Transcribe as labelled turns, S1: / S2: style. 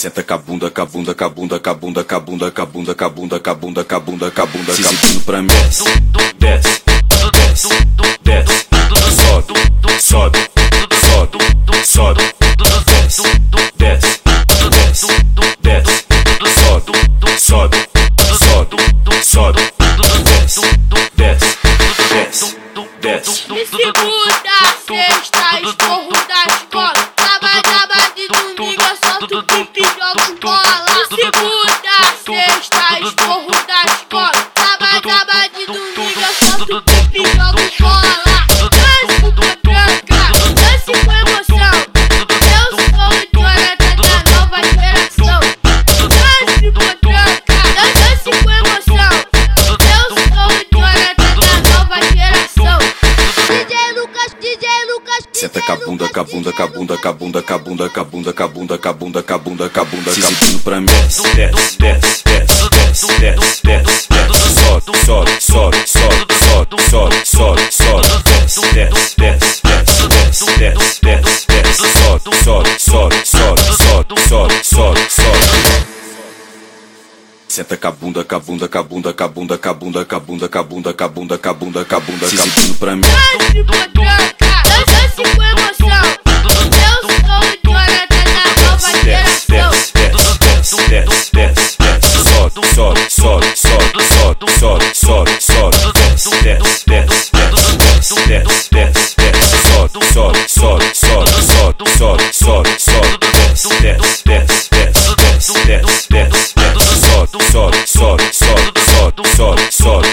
S1: Senta cabunda, cabunda, cabunda, cabunda, cabunda, cabunda, cabunda, cabunda, cabunda, cabunda, cabunda. Se sentindo pra mim. Desce, desce, desce, desce.
S2: Segunda sexta, esporro da escola. Sábado, sábado e domingo eu solto pique e jogo bola. De segunda sexta, esporro da escola. Sábado, sábado e domingo eu solto pique e jogo
S1: Senta cabunda, cabunda, cabunda, cabunda, cabunda, cabunda, cabunda, cabunda, cabunda, cabunda, se exibindo pra mim. Desce, desce, desce, desce, desce, desce, desce, sobe, sobe, sobe, sobe, sobe, sobe, sobe, desce, desce, desce, desce, desce, desce, desce, sobe, sobe, sobe, sobe, sobe, sobe, sobe, sobe. Senta cabunda, cabunda, cabunda, cabunda, cabunda, cabunda, cabunda, cabunda, cabunda, cabunda, se exibindo pra mim.
S2: solo